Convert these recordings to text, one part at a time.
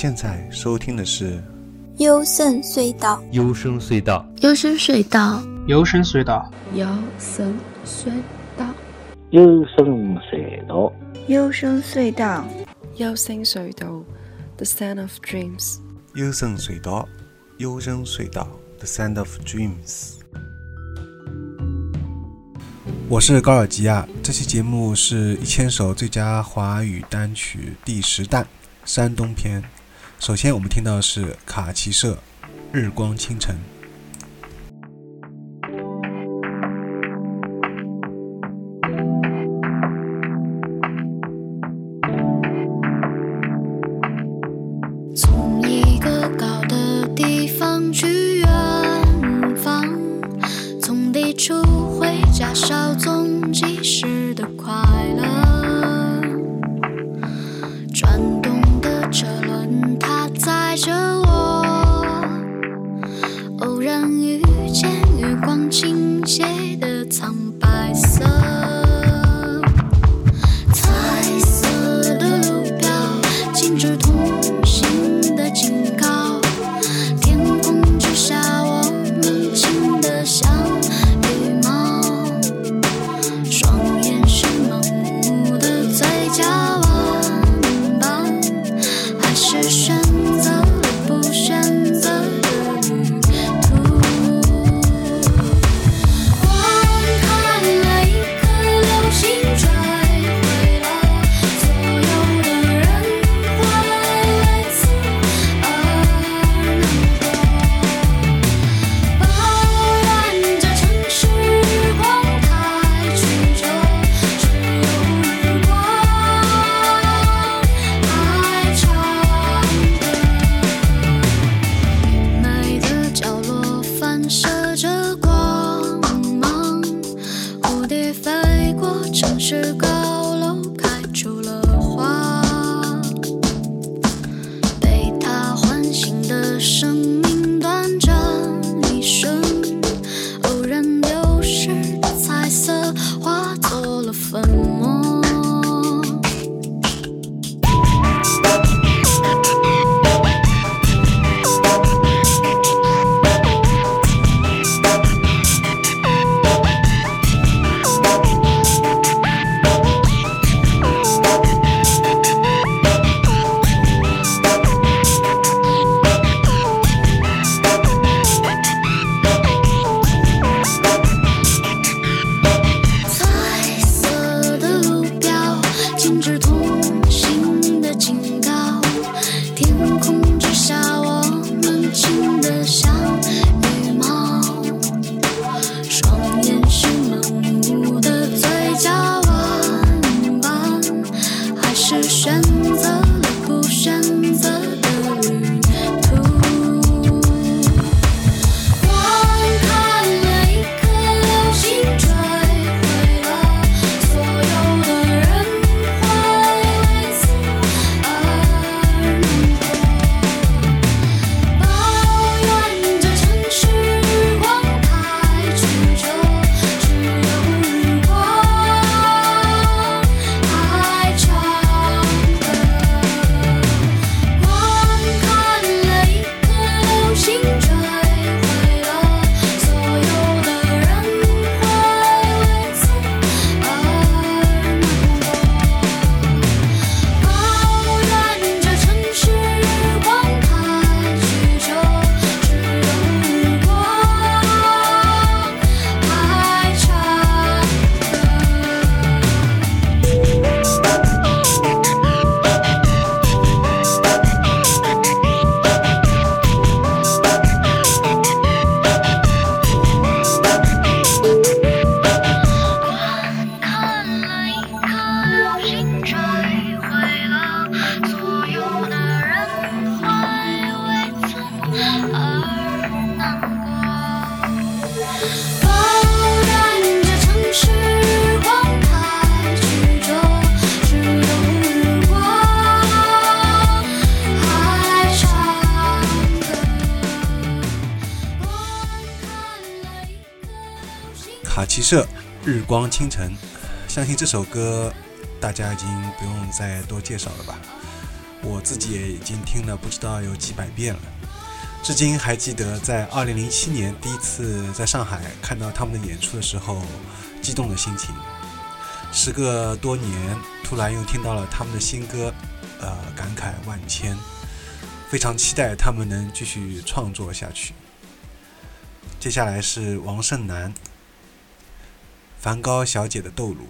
现在收听的是幽深隧道。幽深隧道。幽深隧道。幽深隧道。幽深隧道。幽深隧道。幽深隧道。幽深隧道。幽深隧道 the sound of dreams 幽深隧道。幽深隧道。The sound of dreams 我是高尔基亚这期节目是一千首最佳华语单曲第十弹山东篇。首先我们听到的是卡其色，日光清晨。黑的苍白色。日光倾城相信这首歌大家已经不用再多介绍了吧。我自己也已经听了不知道有几百遍了。至今还记得在二零零七年第一次在上海看到他们的演出的时候激动的心情。时隔多年突然又听到了他们的新歌呃感慨万千。非常期待他们能继续创作下去。接下来是王胜男。梵高小姐的斗炉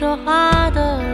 说话的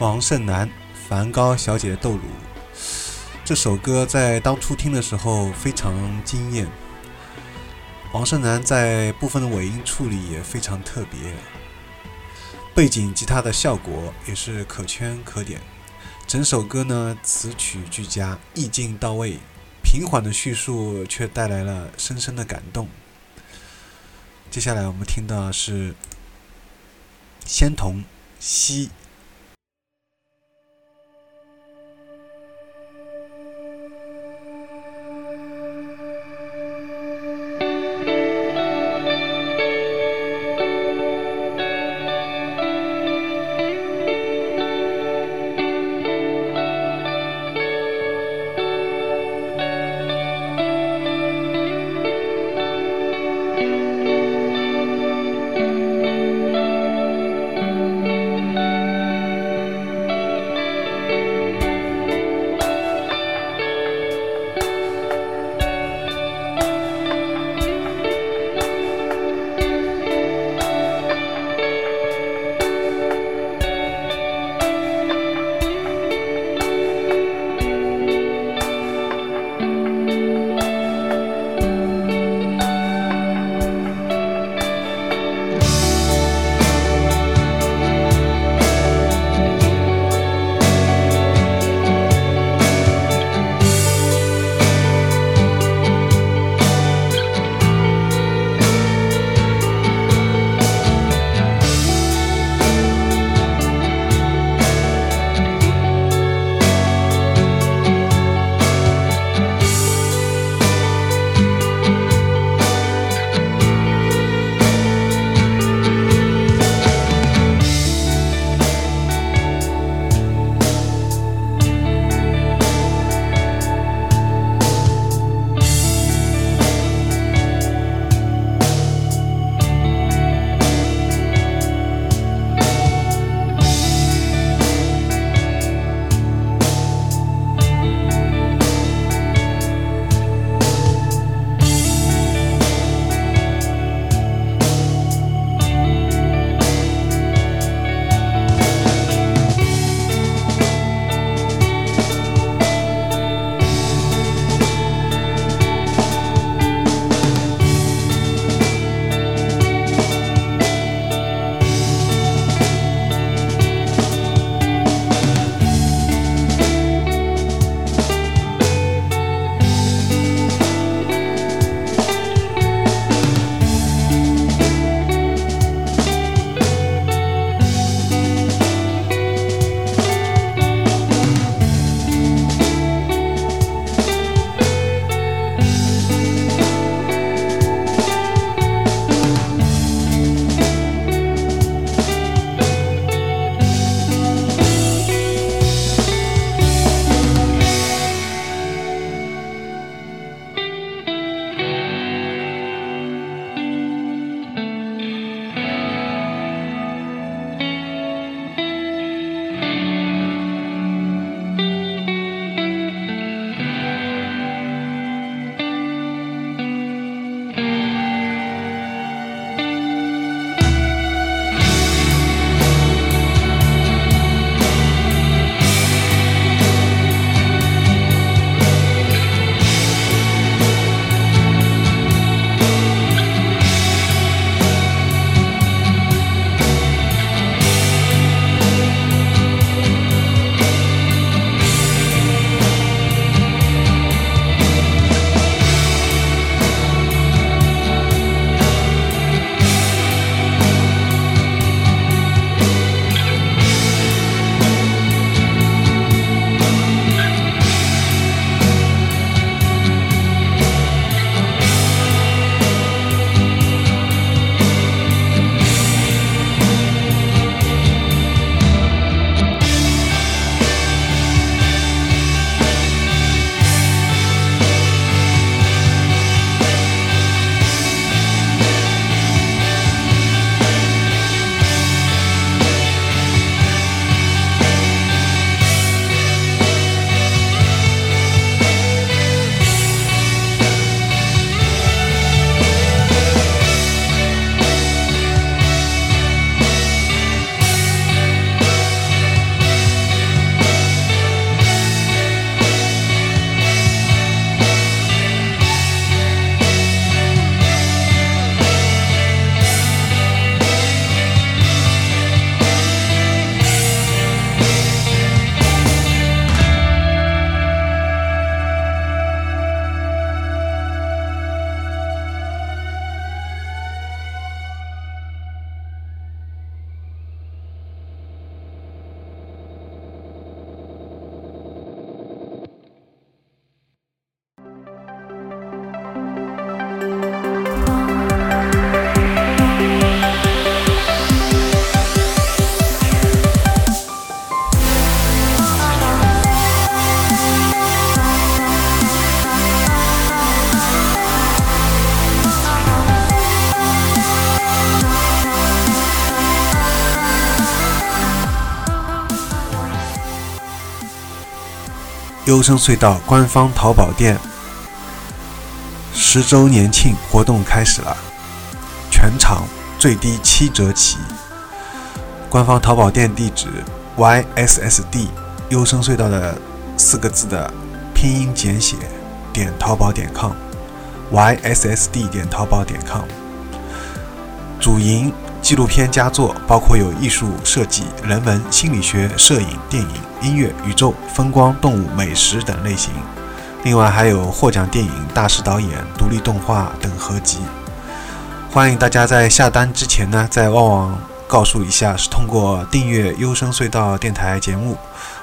王胜男《梵高小姐的斗鲁》这首歌在当初听的时候非常惊艳。王胜男在部分的尾音处理也非常特别，背景吉他的效果也是可圈可点。整首歌呢词曲俱佳，意境到位，平缓的叙述却带来了深深的感动。接下来我们听到是仙童西。优声隧道官方淘宝店十周年庆活动开始了，全场最低七折起。官方淘宝店地址：yssd 优声隧道的四个字的拼音简写点淘宝点 com，yssd 点淘宝点 com。主营纪录片佳作，包括有艺术设计、人文、心理学、摄影、电影、音乐、宇宙、风光、动物、美食等类型。另外还有获奖电影、大师导演、独立动画等合集。欢迎大家在下单之前呢，在旺旺告诉一下，是通过订阅优声隧道电台节目，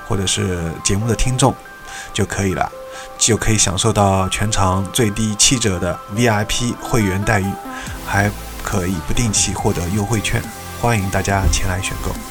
或者是节目的听众就可以了，就可以享受到全场最低七折的 VIP 会员待遇，还可以不定期获得优惠券。欢迎大家前来选购。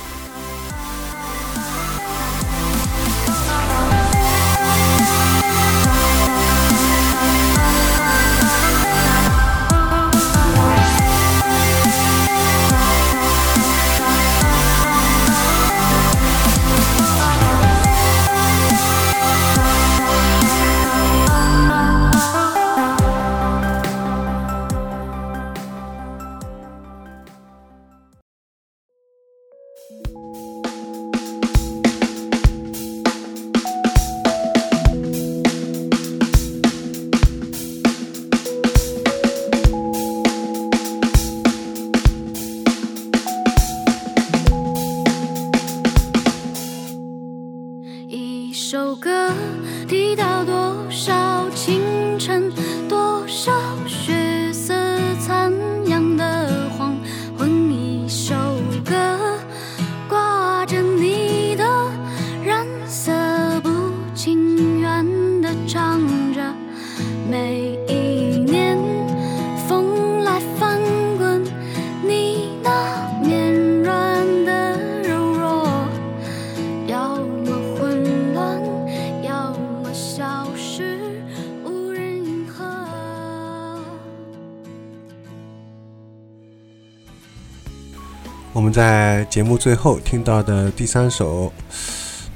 我们在节目最后听到的第三首，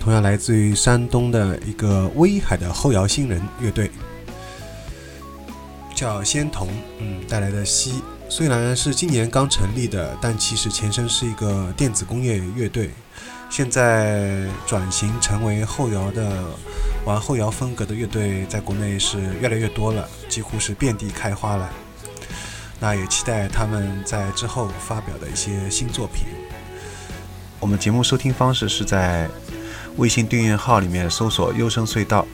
同样来自于山东的一个威海的后摇新人乐队，叫仙童，嗯，带来的《西》。虽然是今年刚成立的，但其实前身是一个电子工业乐队，现在转型成为后摇的玩后摇风格的乐队，在国内是越来越多了，几乎是遍地开花了。那也期待他们在之后发表的一些新作品。我们节目收听方式是在微信订阅号里面搜索“优声隧道”，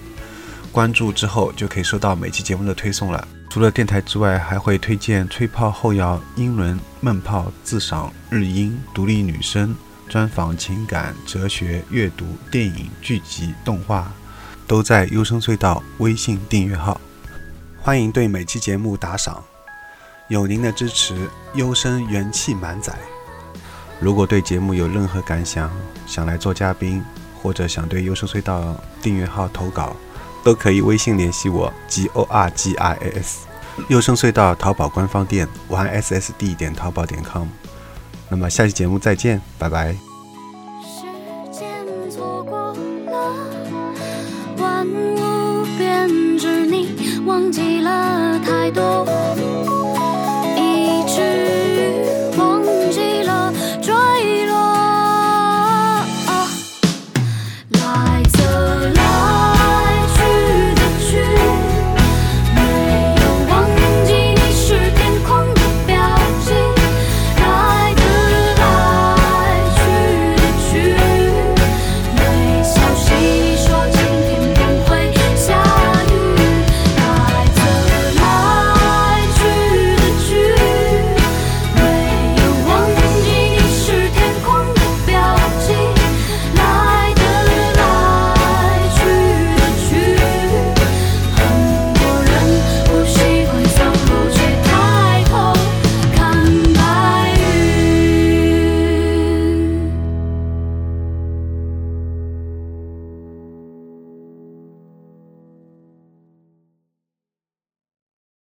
关注之后就可以收到每期节目的推送了。除了电台之外，还会推荐吹泡后摇、英伦、闷泡、自赏、日音、独立女声、专访、情感、哲学、阅读、电影、剧集、动画，都在优声隧道微信订阅号。欢迎对每期节目打赏。有您的支持，优生元气满载。如果对节目有任何感想，想来做嘉宾，或者想对优生隧道订阅号投稿，都可以微信联系我 g o r g i s，。优生隧道淘宝官方店 y s s d 点淘宝点 com。那么下期节目再见，拜拜。时间错过了，万物编织，你忘记了太多。